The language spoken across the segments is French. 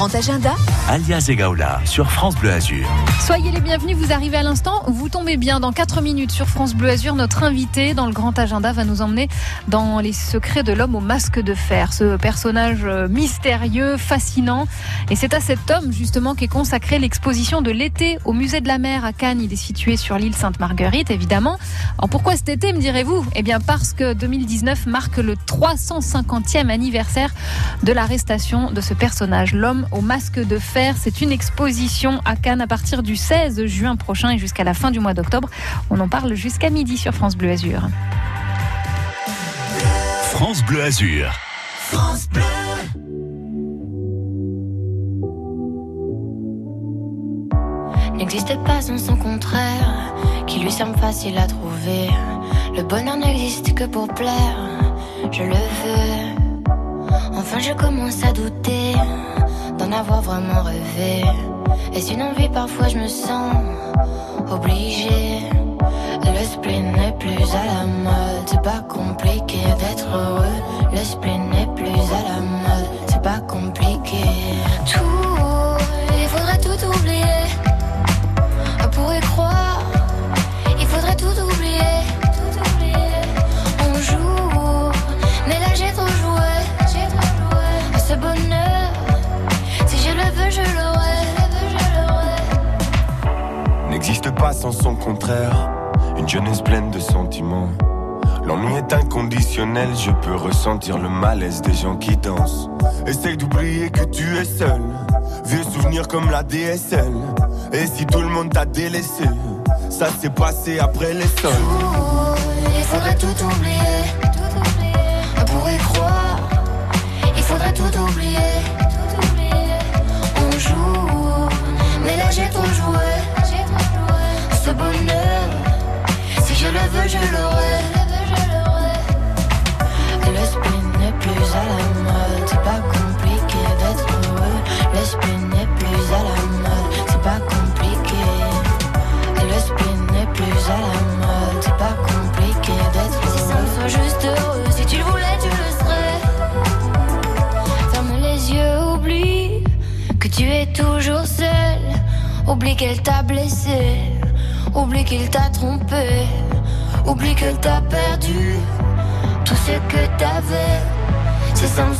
grand agenda Alias Egaola sur France Bleu Azur. Soyez les bienvenus, vous arrivez à l'instant, vous tombez bien. Dans 4 minutes sur France Bleu Azur, notre invité dans le grand agenda va nous emmener dans les secrets de l'homme au masque de fer. Ce personnage euh, mystérieux, fascinant. Et c'est à cet homme justement qu'est consacrée l'exposition de l'été au musée de la mer à Cannes. Il est situé sur l'île Sainte-Marguerite, évidemment. Alors pourquoi cet été, me direz-vous? Eh bien parce que 2019 marque le 350e anniversaire de l'arrestation de ce personnage, l'homme au masque de fer. C'est une exposition à Cannes à partir du 16 juin prochain et jusqu'à la fin du mois d'octobre. On en parle jusqu'à midi sur France Bleu Azur. France Bleu Azur. France Bleu N'existe pas sans son contraire, qui lui semble facile à trouver. Le bonheur n'existe que pour plaire, je le veux. Enfin, je commence à douter avoir vraiment rêvé. Est-ce une Parfois, je me sens obligée. Le spleen n'est plus à la mode, c'est pas compliqué d'être heureux. Le spleen n'est plus à la mode, c'est pas compliqué. Jeunesse pleine de sentiments. L'ennui est inconditionnel, je peux ressentir le malaise des gens qui dansent. Essaye d'oublier que tu es seul. Vieux souvenirs comme la DSL. Et si tout le monde t'a délaissé, ça s'est passé après les sols. Il faudrait tout oublier. Tout oublier. Croire. Il faudrait. Tout oublier.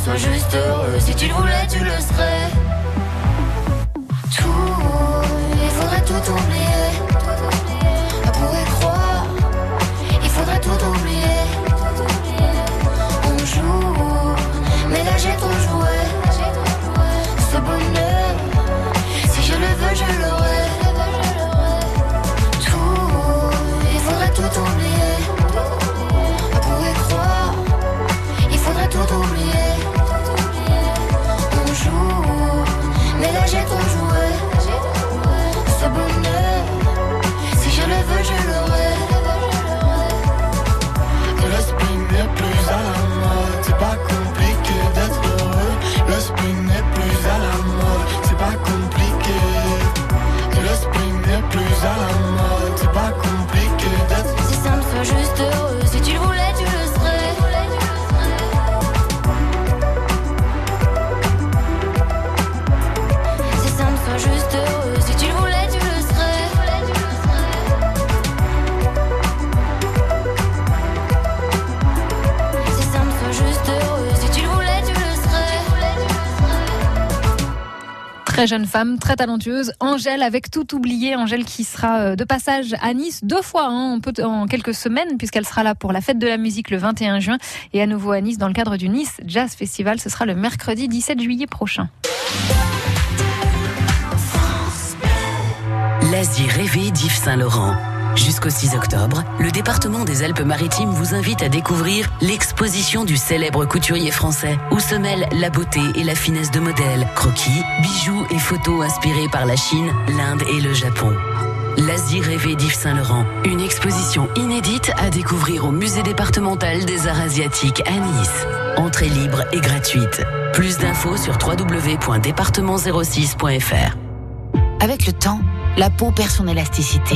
Soit juste heureux, si tu le voulais, tu le serais. Tout, il faudrait tout oublier. On pourrait croire, il faudrait tout oublier. Très jeune femme, très talentueuse. Angèle avec tout oublié. Angèle qui sera euh, de passage à Nice deux fois hein, en, quelques semaines puisqu'elle sera là pour la fête de la musique le 21 juin et à nouveau à Nice dans le cadre du Nice Jazz Festival. Ce sera le mercredi 17 juillet prochain. L'Asie rêvée d'Yves Saint-Laurent. Jusqu'au 6 octobre, le département des Alpes-Maritimes vous invite à découvrir l'exposition du célèbre couturier français, où se mêlent la beauté et la finesse de modèles, croquis, bijoux et photos inspirés par la Chine, l'Inde et le Japon. L'Asie rêvée d'Yves Saint-Laurent, une exposition inédite à découvrir au musée départemental des arts asiatiques à Nice. Entrée libre et gratuite. Plus d'infos sur www.département06.fr. Avec le temps, la peau perd son élasticité.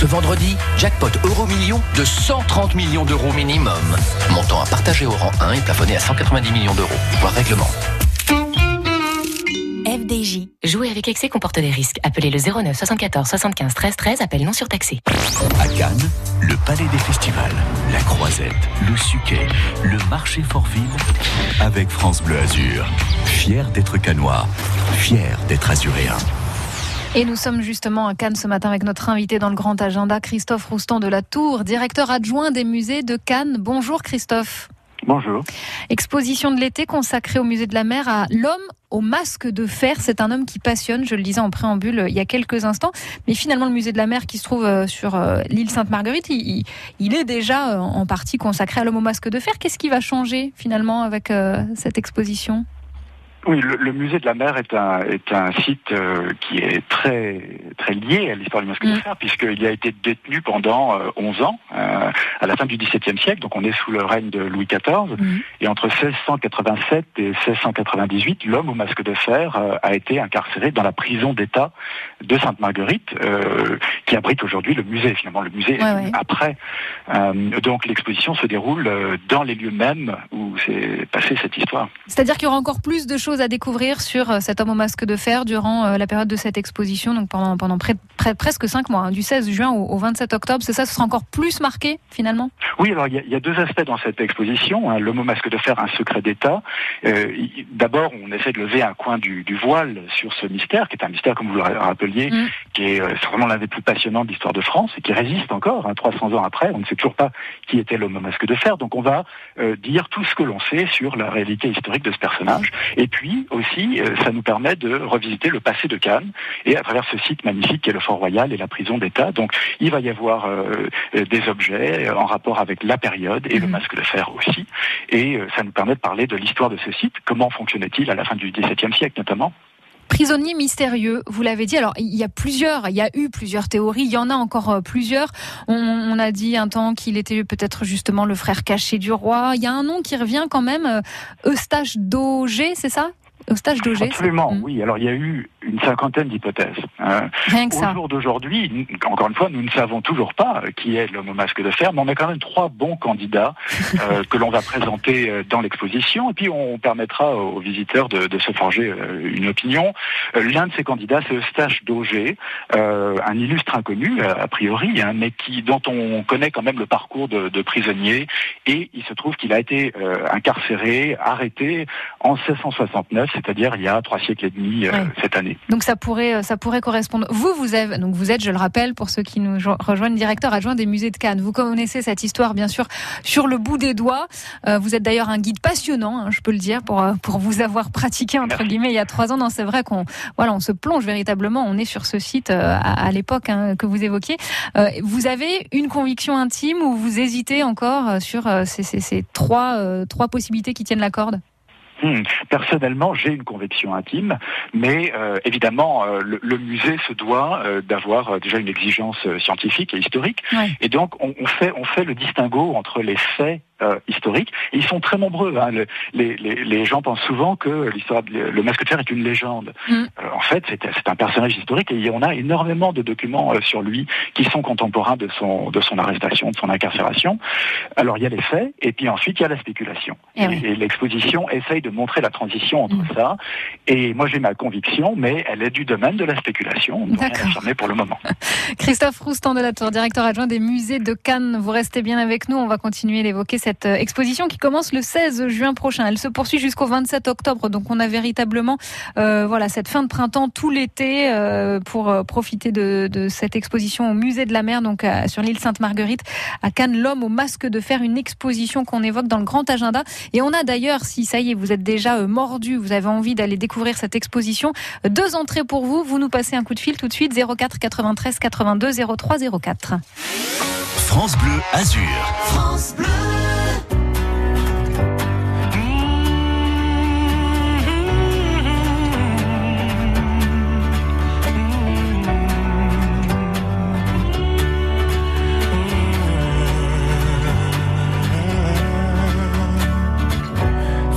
Ce vendredi, jackpot euro million de 130 millions d'euros minimum. Montant à partager au rang 1 et plafonné à 190 millions d'euros. Voir règlement. FDJ. Jouer avec excès comporte des risques. Appelez le 09 74 75 13 13. Appel non surtaxé. À Cannes, le Palais des Festivals, la Croisette, le Suquet, le marché Fortville, avec France Bleu Azur. Fier d'être canois, fier d'être azuréen. Et nous sommes justement à Cannes ce matin avec notre invité dans le grand agenda, Christophe Roustan de la Tour, directeur adjoint des musées de Cannes. Bonjour Christophe. Bonjour. Exposition de l'été consacrée au musée de la mer à l'homme au masque de fer. C'est un homme qui passionne, je le disais en préambule euh, il y a quelques instants. Mais finalement, le musée de la mer qui se trouve euh, sur euh, l'île Sainte-Marguerite, il, il, est déjà en partie consacré à l'homme au masque de fer. Qu'est-ce qui va changer finalement avec cette exposition? Oui, le, le, musée de la mer est un, est un site euh, qui est très, très lié à l'histoire du masque de fer, puisqu'il a été détenu pendant euh, 11 ans, euh, à la fin du XVIIe siècle, donc on est sous le règne de Louis XIV, mm. et entre 1687 et 1698, l'homme au masque de fer euh, a été incarcéré dans la prison d'État de Sainte-Marguerite, qui abrite aujourd'hui le musée, finalement le musée ouais, ouais. après. donc l'exposition se déroule dans les lieux mêmes où s'est passée cette histoire. C'est-à-dire qu'il y aura encore plus de choses à découvrir sur euh, cet homme au masque de fer durant euh, la période de cette exposition, donc pendant, pendant près, près, presque cinq mois, hein, du 16 juin au, au 27 octobre. C'est ça, ce sera encore plus marqué finalement? Oui, alors il y, y, a deux aspects dans cette exposition. Hein, l'homme au masque de fer, un secret d'État. Euh, D'abord, on essaie de lever un coin du, du, voile sur ce mystère, qui est un mystère, comme vous le rappeliez, mmh. qui est euh, vraiment l'un des plus passionnants de l'histoire de France et qui résiste encore, hein, 300 ans après. On ne sait toujours pas qui était l'homme au masque de fer. Donc on va euh, dire tout ce que l'on sait sur la réalité historique de ce personnage. Et puis, puis aussi, euh, ça nous permet de revisiter le passé de Cannes et à travers ce site magnifique qui est le Fort Royal et la prison d'État. Donc, il va y avoir euh, des objets en rapport avec la période et mmh. le masque de fer aussi. Et euh, ça nous permet de parler de l'histoire de ce site. Comment fonctionnait-il à la fin du XVIIe siècle notamment? Prisonnier mystérieux, vous l'avez dit. Alors, il y a plusieurs, il y a eu plusieurs théories, il y en a encore plusieurs. On, on a dit un temps qu'il était peut-être justement le frère caché du roi. Il y a un nom qui revient quand même, Eustache d'Auger, c'est ça? Au stage d'Auger Absolument, mmh. oui. Alors il y a eu une cinquantaine d'hypothèses. Euh, au jour d'aujourd'hui, encore une fois, nous ne savons toujours pas qui est l'homme au masque de fer, mais on a quand même trois bons candidats euh, que l'on va présenter euh, dans l'exposition, et puis on permettra aux visiteurs de, de se forger euh, une opinion. Euh, l'un de ces candidats, c'est Eustache d'Auger, un illustre inconnu a priori, hein, mais qui dont on connaît quand même le parcours de, de prisonnier, et il se trouve qu'il a été incarcéré, arrêté en 1669 c'est-à-dire il y a trois siècles et demi euh, cette année. Donc ça pourrait, euh, ça pourrait correspondre. Vous, vous avez, donc vous êtes, je le rappelle, pour ceux qui nous rejoignent, directeur adjoint des musées de Cannes. Vous connaissez cette histoire, bien sûr, sur le bout des doigts. Euh, vous êtes d'ailleurs un guide passionnant, hein, je peux le dire, pour euh, pour vous avoir pratiqué entre Merci. guillemets il y a trois ans. Non, c'est vrai qu'on, voilà, on se plonge véritablement. On est sur ce site euh, à, à l'époque hein, que vous évoquiez. vous avez une conviction intime ou vous hésitez encore sur ces, ces, ces trois trois possibilités qui tiennent la corde? Hmm. Personnellement, j'ai une conviction intime, mais euh, évidemment, euh, le, le, musée se doit euh, d'avoir euh, déjà une exigence scientifique et historique, ouais. et donc on, on, fait on fait le distinguo entre les faits euh, historiques. Et ils sont très nombreux. Hein. Le, les, les, les, gens pensent souvent que l'histoire, le masque de fer est une légende. Mm. Euh, en fait, c'est un personnage historique et on a énormément de documents euh, sur lui qui sont contemporains de son, de son arrestation, de son incarcération. Alors il y a les faits et puis ensuite il y a la spéculation. Et, et, oui. et l'exposition essaye de montrer la transition entre mm. ça. Et moi j'ai ma conviction, mais elle est du domaine de la spéculation. On ne peut rien affirmer pour le moment. Christophe Roustan de la Tour, directeur adjoint des musées de Cannes. Vous restez bien avec nous. On va continuer d'évoquer cette cette euh, exposition qui commence le 16 juin prochain. Elle se poursuit jusqu'au 27 octobre. Donc on a véritablement euh, voilà cette fin de printemps tout l'été euh, pour profiter de, de, cette exposition au musée de la mer donc à, sur l'île Sainte-Marguerite à Cannes. L'homme au masque de fer une exposition qu'on évoque dans le grand agenda. Et on a d'ailleurs si ça y est vous êtes déjà euh, mordu vous avez envie d'aller découvrir cette exposition deux entrées pour vous. Vous nous passez un coup de fil tout de suite 04 93 82 03 04 France Bleu Azur. France Bleu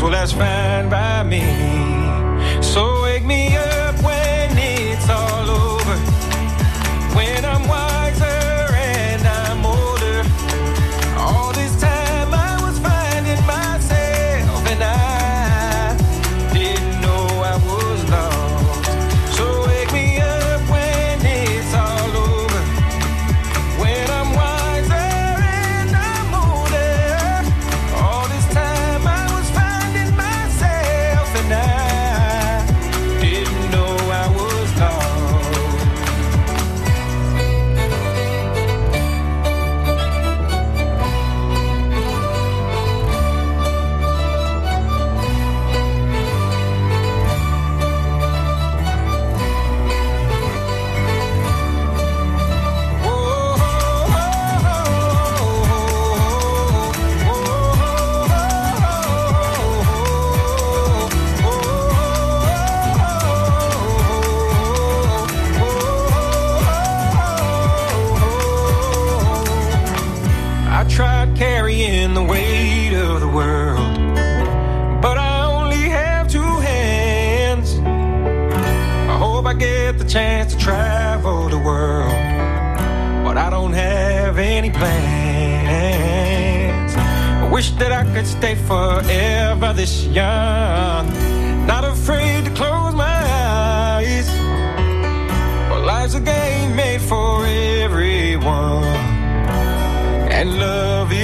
Well, that's fine by me. And love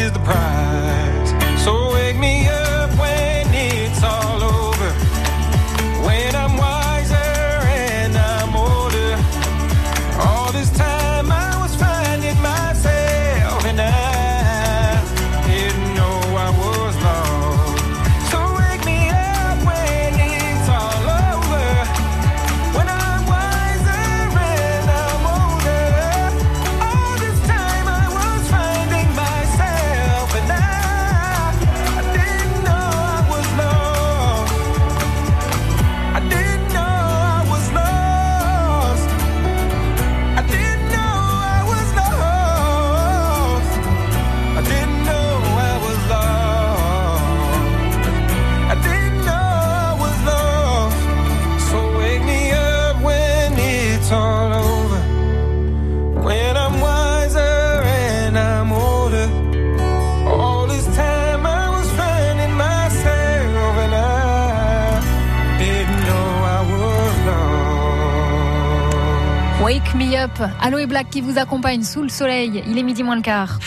Aloe Black qui vous accompagne sous le soleil. Il est midi moins le quart.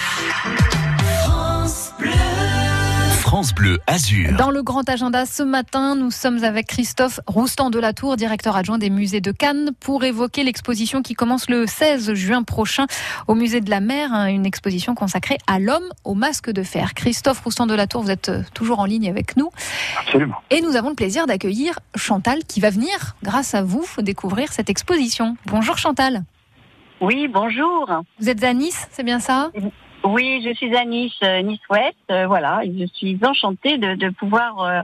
France Bleu Azur. Dans le grand agenda ce matin, nous sommes avec Christophe Roustan de la Tour, directeur adjoint des musées de Cannes, pour évoquer l'exposition qui commence le 16 juin prochain au musée de la mer, hein, une exposition consacrée à l'homme au masque de fer. Christophe Roustan de la Tour, vous êtes euh, toujours en ligne avec nous. Absolument. Et nous avons le plaisir d'accueillir Chantal qui va venir, grâce à vous, découvrir cette exposition. Bonjour Chantal. Oui, bonjour. Vous êtes à Nice, c'est bien ça? Oui, je suis à Nice, euh, Nice-Ouest. euh, voilà, je suis enchantée de, de pouvoir euh,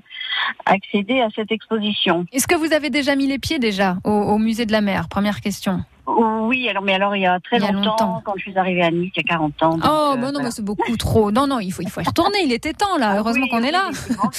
accéder à cette exposition. Est-ce que vous avez déjà mis les pieds déjà au, au musée de la mer? Première question. Oui, alors mais alors il y a très y a longtemps, longtemps. quand je suis arrivée à Nice, il y a 40 ans. donc, Oh, bah non, voilà. mais c'est beaucoup trop. Non, non, il faut, il faut y retourner. Il était temps, là. Heureusement Oui, qu'on est là.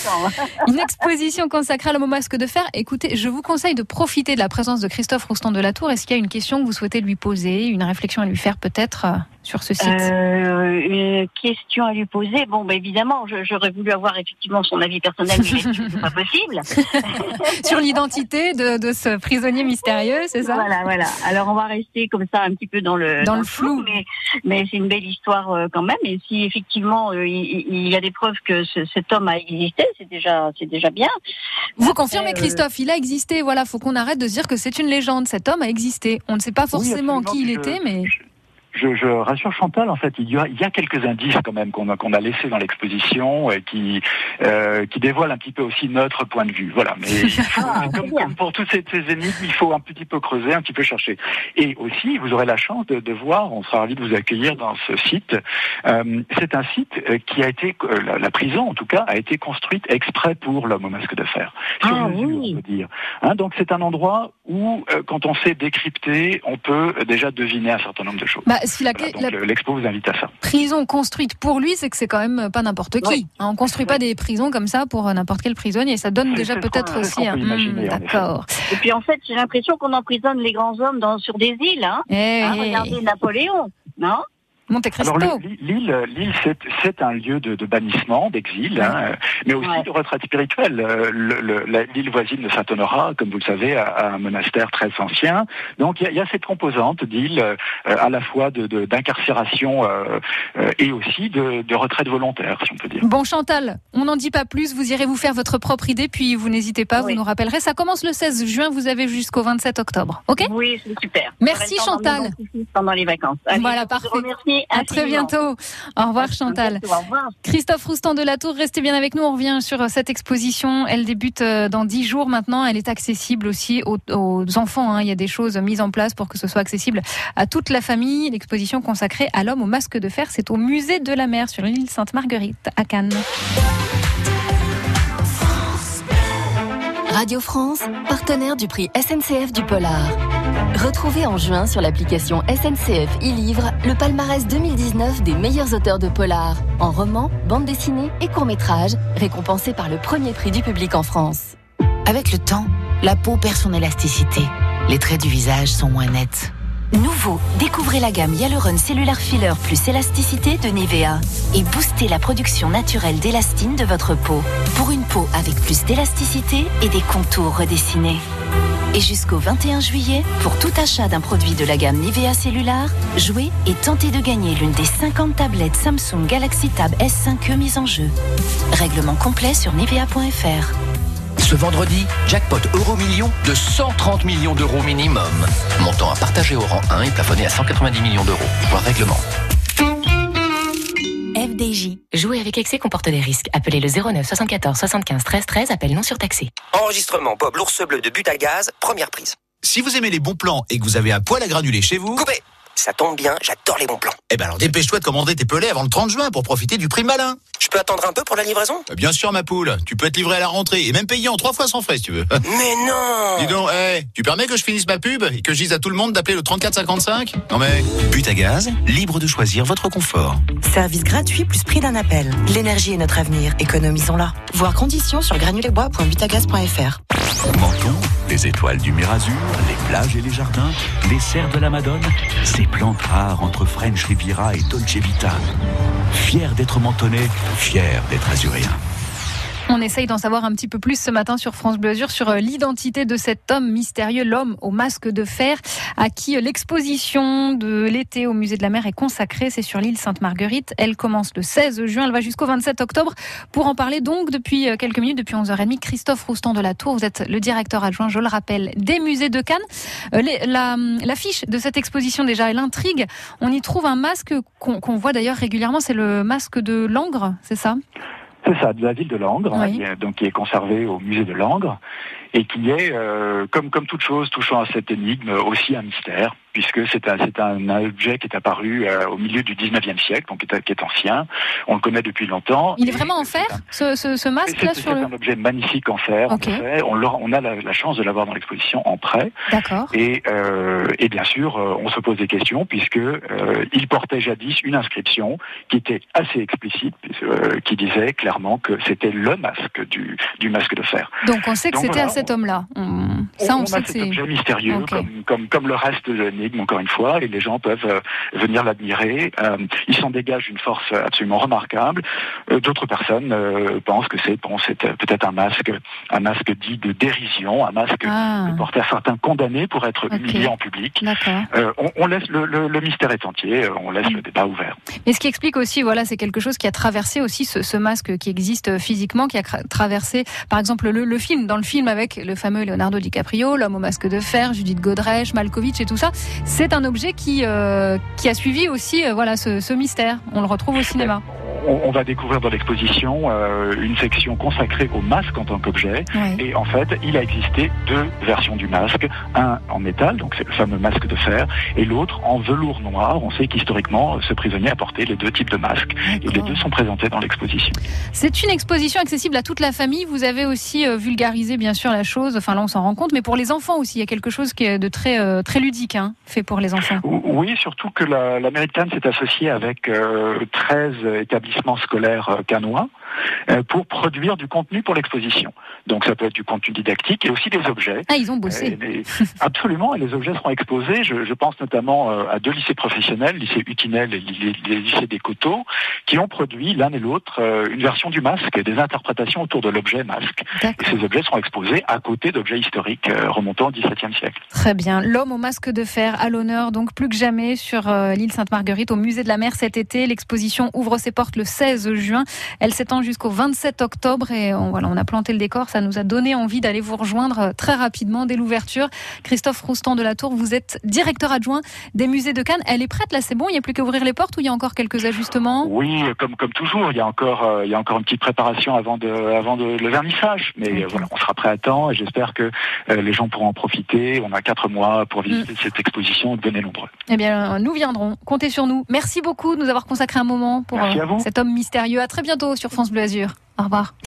Une exposition consacrée à l'homme au masque de fer. Écoutez, je vous conseille de profiter de la présence de Christophe Roustan de la Tour. Est-ce qu'il y a une question que vous souhaitez lui poser, une réflexion à lui faire peut-être euh, sur ce site Euh, une question à lui poser. Bon, bah, évidemment, j'aurais voulu avoir effectivement son avis personnel, mais c'est pas possible. Sur l'identité de, de ce prisonnier mystérieux, c'est ça Voilà, voilà. Alors on va rester comme ça un petit peu dans le Dans le flou. mais mais c'est une belle histoire euh, quand même. Et si effectivement euh, il, il y a des preuves que ce- cet homme a existé, c'est déjà c'est déjà bien. Vous Après, confirmez, euh, Christophe, il a existé. Voilà, faut qu'on arrête de se dire que c'est une légende. Cet homme a existé. On ne sait pas forcément qui il Je- était, mais je, je, rassure Chantal, en fait, il y a, il y a quelques indices quand même qu'on a, qu'on a laissés dans l'exposition et qui, euh, qui dévoilent un petit peu aussi notre point de vue. Voilà. Mais ah, comme, comme, pour toutes ces, ces, énigmes, il faut un petit peu creuser, un petit peu chercher. Et aussi, vous aurez la chance de, de voir, on sera ravis de vous accueillir dans ce site. Euh, c'est un site euh, qui a été, euh, la, la, prison en tout cas, a été construite exprès pour l'homme au masque de fer. Ah, mesure, oui. on dire. Hein, donc c'est un endroit où, euh, quand on sait décrypter, on peut déjà deviner un certain nombre de choses. Bah, si la, voilà, l'expo vous invite à ça. Prison construite pour lui, c'est que c'est quand même pas n'importe qui. Oui. Hein, on construit pas des prisons comme ça pour n'importe quel prisonnier. Ça donne déjà peut-être aussi un. Mmh, D'accord. Et puis en fait, j'ai l'impression qu'on emprisonne les grands hommes dans, sur des îles. Hein. Eh, hein, regardez Napoléon, non? Monte Cristo. Alors l'île, l'île, c'est un lieu de, de bannissement, d'exil, hein, mais aussi ouais. de retraite spirituelle. L'île voisine de Saint-Honorat, comme vous le savez, a, a, un monastère très ancien. Donc il y, y, a cette composante d'île euh, à la fois d'incarcération de, euh, euh, et aussi de, de, retraite volontaire, si on peut dire. Bon Chantal, on n'en dit pas plus. Vous irez vous faire votre propre idée, puis vous n'hésitez pas, oui. vous nous rappellerez. Ça commence le 16 juin, vous avez jusqu'au 27 octobre. Ok? Oui, c'est super. Merci Chantal. Pendant les vacances. Allez, voilà, parfait. À très bientôt. Au revoir Chantal. Au revoir. Christophe Roustan de la Tour, restez bien avec nous. On revient sur cette exposition. Elle débute euh, dans dix jours maintenant. Elle est accessible aussi aux, aux enfants. Hein. Il y a des choses mises en place pour que ce soit accessible à toute la famille. L'exposition consacrée à l'homme au masque de fer, c'est au musée de la mer sur l'île Sainte-Marguerite à Cannes. Radio France, partenaire du prix SNCF du Polar. Retrouvez en juin sur l'application SNCF e-Livre le palmarès 2019 des meilleurs auteurs de polar, en roman, bande dessinée et court-métrage, récompensés par le premier prix du public en France. Avec le temps, la peau perd son élasticité. Les traits du visage sont moins nets. Nouveau, découvrez la gamme Hyaluron Cellular Filler plus élasticité de Nivea et boostez la production naturelle d'élastine de votre peau pour une peau avec plus d'élasticité et des contours redessinés. Et jusqu'au 21 juillet, pour tout achat d'un produit de la gamme Nivea Cellular, jouez et tentez de gagner l'une des 50 tablettes Samsung Galaxy Tab S5e mises en jeu. Règlement complet sur nivea.fr. Ce vendredi, jackpot euro million de 130 millions d'euros minimum. Montant à partager au rang 1 et plafonné à 190 millions d'euros. Voir règlement. Jouer avec excès comporte des risques. Appelez le 09 74 75 13 13. Appel non surtaxé. Enregistrement Bob l'ours bleu de but à gaz. Première prise. Si vous aimez les bons plans et que vous avez un poêle à granulés chez vous... Coupez ça tombe bien, j'adore les bons plans. Eh ben alors dépêche-toi de commander tes pelés avant le 30 juin pour profiter du prix malin. Je peux attendre un peu pour la livraison? Bien sûr ma poule, tu peux être livré à la rentrée et même payer en trois fois sans frais si tu veux. Mais non Dis donc, hey, tu permets que je finisse ma pub et que je dise à tout le monde d'appeler le 3455 Non mais... But à gaz, libre de choisir votre confort. Service gratuit plus prix d'un appel. L'énergie est notre avenir, économisons-la. Voir conditions sur granulesbois.butagaz.fr. Menton, les étoiles du Mirazur, les plages et les jardins, les serres de la Madone, ces plantes rares entre French Riviera et Dolce Vita. Fier d'être mentonné, fier d'être azuréen. On essaye d'en savoir un petit peu plus ce matin sur France Bleu sur l'identité de cet homme mystérieux, l'homme au masque de fer, à qui l'exposition de l'été au musée de la mer est consacrée. C'est sur l'île Sainte-Marguerite. Elle commence le 16 juin, elle va jusqu'au 27 octobre. Pour en parler donc depuis quelques minutes, depuis 11h30, Christophe Roustan de la Tour, vous êtes le directeur adjoint, je le rappelle, des musées de Cannes. L'affiche la, de cette exposition déjà, elle intrigue. On y trouve un masque qu'on qu voit d'ailleurs régulièrement, c'est le masque de Langres, c'est ça? C'est ça, de la ville de Langres, oui. hein, donc qui est conservé au musée de Langres et qui est, euh, comme comme toute chose touchant à cette énigme, aussi un mystère puisque c'est un, c'est un objet qui est apparu euh, au milieu du 19e siècle, donc qui est, qui est, ancien. On le connaît depuis longtemps. Il est vraiment en fer, ce, ce, ce masque-là C'est sur le... un objet magnifique en fer. Okay. En. On, on, a la, la chance de l'avoir dans l'exposition en prêt. D'accord. Et, euh, et bien sûr, on se pose des questions puisque il portait jadis une inscription qui était assez explicite, qui disait clairement que c'était le masque du, du masque de fer. Donc on sait que c'était voilà, à cet homme-là. On, Ça, on, on sait a que cet c'est objet mystérieux, okay. comme, comme, comme le reste de l'énigme, encore une fois, et les gens peuvent euh, venir l'admirer. Euh, il s'en dégage une force absolument remarquable. Euh, D'autres personnes euh, pensent que c'est bon, peut-être un masque, un masque dit de dérision, un masque Ah. que portaient certains condamnés pour être humiliés en public. On, on laisse le, le- le mystère est entier, on laisse le débat ouvert. Mais ce qui explique aussi, voilà, c'est quelque chose qui a traversé aussi ce, ce masque qui existe physiquement, qui a traversé, par exemple, le, le film. Dans le film avec le fameux Leonardo DiCaprio, l'homme au masque de fer, Judith Godrèche, Malkovich et tout ça. C'est un objet qui, euh, a suivi aussi euh, voilà, ce mystère. On le retrouve au cinéma on, on, va découvrir dans l'exposition euh, une section consacrée au masque en tant qu'objet. Et en fait, il a existé deux versions du masque. Un en métal, donc c'est le fameux masque de fer, et l'autre en velours noir. On sait qu'historiquement, ce prisonnier a porté les deux types de masques. Et les deux sont présentés dans l'exposition. C'est une exposition accessible à toute la famille. Vous avez aussi euh, vulgarisé, bien sûr, la chose. Enfin, là, on s'en rend compte. Mais pour les enfants aussi, il y a quelque chose qui est de très, euh, très ludique, hein, fait pour les enfants. Oui, surtout que la, la s'est associée avec euh, 13 établissements scolaires euh, cannois euh, pour produire du contenu pour l'exposition. Donc ça peut être du contenu didactique et aussi des objets. Ah, ils ont bossé. Euh, absolument, et les objets seront exposés. Je, je pense notamment euh, à deux lycées professionnels, lycée Utinel et les lycées des Coteaux, qui ont produit l'un et l'autre euh, une version du masque et des interprétations autour de l'objet masque. Et ces objets seront exposés à côté d'objets historiques euh, remontant au XVIIe siècle. Très bien. L'homme au masque de fer à l'honneur, donc plus que jamais sur euh, l'île Sainte-Marguerite au musée de la mer cet été. L'exposition ouvre ses portes le 16 juin. Elle s'étend jusqu'au 27 octobre et on, voilà, on a planté le décor. Ça nous a donné envie d'aller vous rejoindre euh, très rapidement dès l'ouverture. Christophe Roustan de la Tour, vous êtes directeur adjoint des musées de Cannes. Elle est prête là, c'est bon. Il n'y a plus qu'à ouvrir les portes ou il y a encore quelques ajustements? Oui, comme comme toujours, il y a encore euh, il y a encore une petite préparation avant de avant de le vernissage, mais euh, voilà, on sera prêt à temps et j'espère que euh, les gens pourront en profiter. On a quatre mois pour visiter cette exposition, venez nombreux. Eh bien, nous viendrons. Comptez sur nous. Merci beaucoup de nous avoir consacré un moment pour euh, cet homme mystérieux. À très bientôt sur France Bleu. Au revoir.